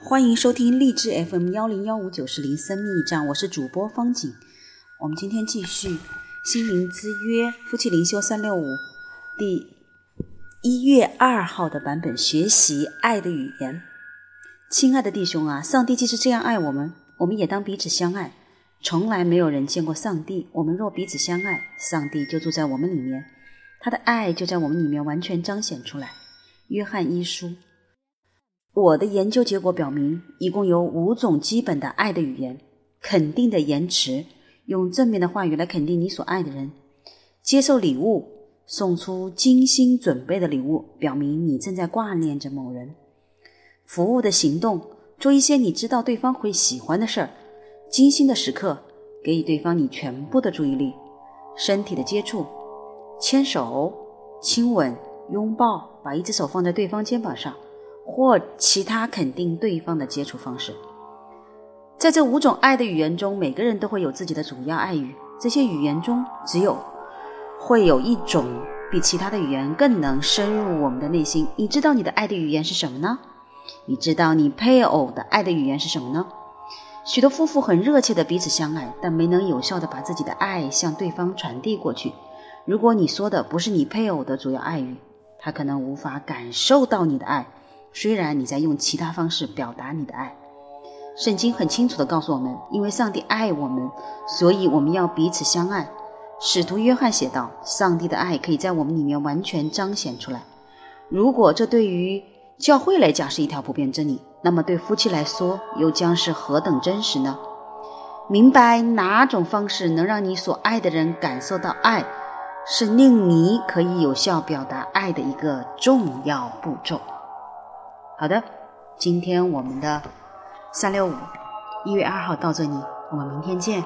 欢迎收听励志 FM 幺零幺五九四零生命驿站，我是主播方景。我们今天继续《心灵之约》夫妻灵修三六五第一月二号的版本，学习爱的语言。亲爱的弟兄啊，上帝既是这样爱我们，我们也当彼此相爱。从来没有人见过上帝，我们若彼此相爱，上帝就住在我们里面，他的爱就在我们里面完全彰显出来。约翰一书。我的研究结果表明，一共有五种基本的爱的语言：肯定的言辞，用正面的话语来肯定你所爱的人；接受礼物，送出精心准备的礼物，表明你正在挂念着某人；服务的行动，做一些你知道对方会喜欢的事儿；精心的时刻，给予对方你全部的注意力；身体的接触，牵手、亲吻、拥抱，把一只手放在对方肩膀上。或其他肯定对方的接触方式，在这五种爱的语言中，每个人都会有自己的主要爱语。这些语言中，只有会有一种比其他的语言更能深入我们的内心。你知道你的爱的语言是什么呢？你知道你配偶的爱的语言是什么呢？许多夫妇很热切的彼此相爱，但没能有效的把自己的爱向对方传递过去。如果你说的不是你配偶的主要爱语，他可能无法感受到你的爱。虽然你在用其他方式表达你的爱，圣经很清楚地告诉我们，因为上帝爱我们，所以我们要彼此相爱。使徒约翰写道：“上帝的爱可以在我们里面完全彰显出来。”如果这对于教会来讲是一条普遍真理，那么对夫妻来说又将是何等真实呢？明白哪种方式能让你所爱的人感受到爱，是令你可以有效表达爱的一个重要步骤。好的，今天我们的三六五一月二号到这里，我们明天见。